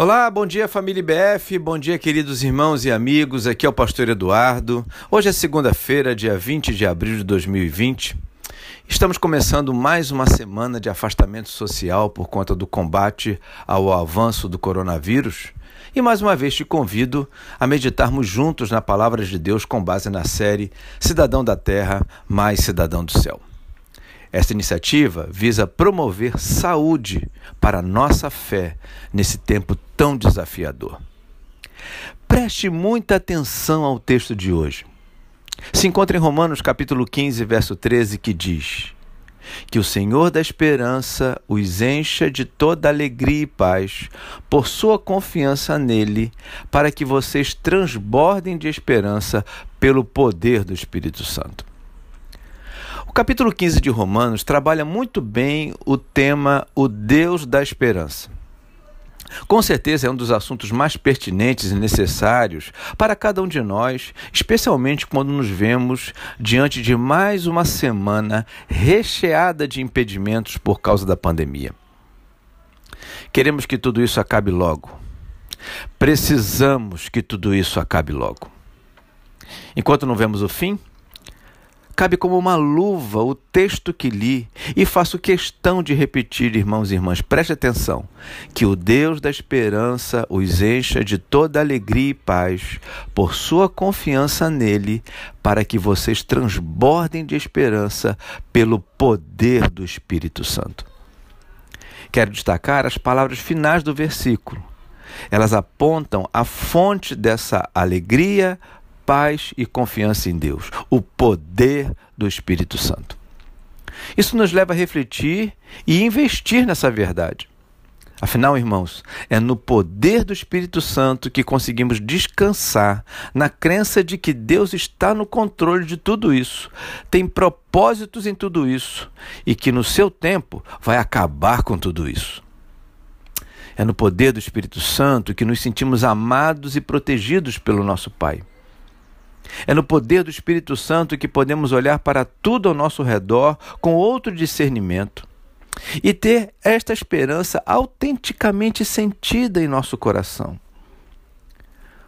Olá, bom dia família IBF, bom dia queridos irmãos e amigos, aqui é o pastor Eduardo. Hoje é segunda-feira, dia 20 de abril de 2020. Estamos começando mais uma semana de afastamento social por conta do combate ao avanço do coronavírus. E mais uma vez te convido a meditarmos juntos na palavra de Deus com base na série Cidadão da Terra mais Cidadão do Céu. Esta iniciativa visa promover saúde para nossa fé nesse tempo tão desafiador. Preste muita atenção ao texto de hoje. Se encontra em Romanos capítulo 15, verso 13, que diz: Que o Senhor da esperança os encha de toda alegria e paz por sua confiança nele, para que vocês transbordem de esperança pelo poder do Espírito Santo. O capítulo 15 de Romanos trabalha muito bem o tema O Deus da Esperança. Com certeza é um dos assuntos mais pertinentes e necessários para cada um de nós, especialmente quando nos vemos diante de mais uma semana recheada de impedimentos por causa da pandemia. Queremos que tudo isso acabe logo. Precisamos que tudo isso acabe logo. Enquanto não vemos o fim, Cabe como uma luva o texto que li e faço questão de repetir, irmãos e irmãs, preste atenção, que o Deus da esperança os encha de toda alegria e paz por sua confiança nele, para que vocês transbordem de esperança pelo poder do Espírito Santo. Quero destacar as palavras finais do versículo. Elas apontam a fonte dessa alegria, paz e confiança em Deus, o poder do Espírito Santo. Isso nos leva a refletir e investir nessa verdade. Afinal, irmãos, é no poder do Espírito Santo que conseguimos descansar na crença de que Deus está no controle de tudo isso, tem propósitos em tudo isso e que no seu tempo vai acabar com tudo isso. É no poder do Espírito Santo que nos sentimos amados e protegidos pelo nosso Pai. É no poder do Espírito Santo que podemos olhar para tudo ao nosso redor com outro discernimento e ter esta esperança autenticamente sentida em nosso coração.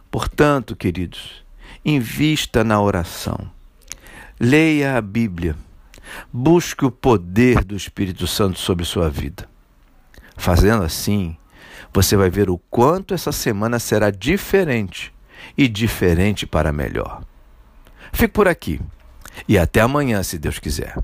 Portanto, queridos, invista na oração. Leia a Bíblia. Busque o poder do Espírito Santo sobre sua vida. Fazendo assim, você vai ver o quanto essa semana será diferente e diferente para melhor. Fico por aqui e até amanhã, se Deus quiser.